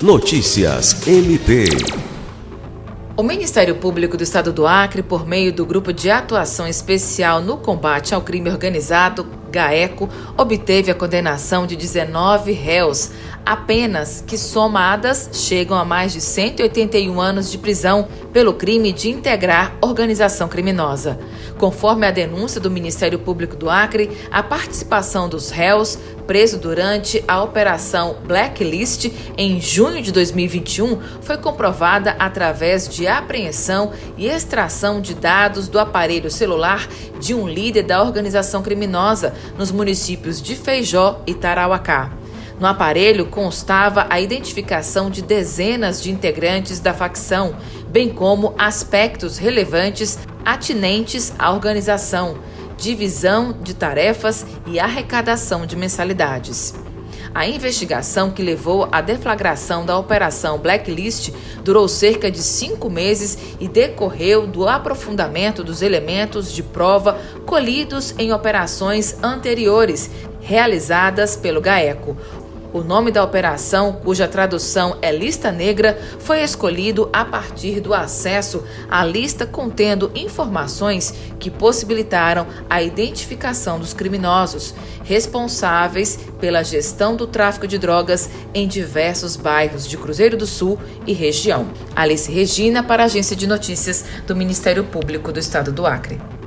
Notícias MP. O Ministério Público do Estado do Acre, por meio do Grupo de Atuação Especial no Combate ao Crime Organizado, GAECO, obteve a condenação de 19 réus, apenas que somadas chegam a mais de 181 anos de prisão pelo crime de integrar organização criminosa. Conforme a denúncia do Ministério Público do Acre, a participação dos réus preso durante a operação Blacklist em junho de 2021 foi comprovada através de apreensão e extração de dados do aparelho celular de um líder da organização criminosa nos municípios de Feijó e Tarauacá. No aparelho constava a identificação de dezenas de integrantes da facção, bem como aspectos relevantes atinentes à organização, divisão de tarefas e arrecadação de mensalidades. A investigação que levou à deflagração da Operação Blacklist durou cerca de cinco meses e decorreu do aprofundamento dos elementos de prova colhidos em operações anteriores realizadas pelo GAECO. O nome da operação, cuja tradução é Lista Negra, foi escolhido a partir do acesso à lista contendo informações que possibilitaram a identificação dos criminosos responsáveis pela gestão do tráfico de drogas em diversos bairros de Cruzeiro do Sul e região. Alice Regina, para a Agência de Notícias do Ministério Público do Estado do Acre.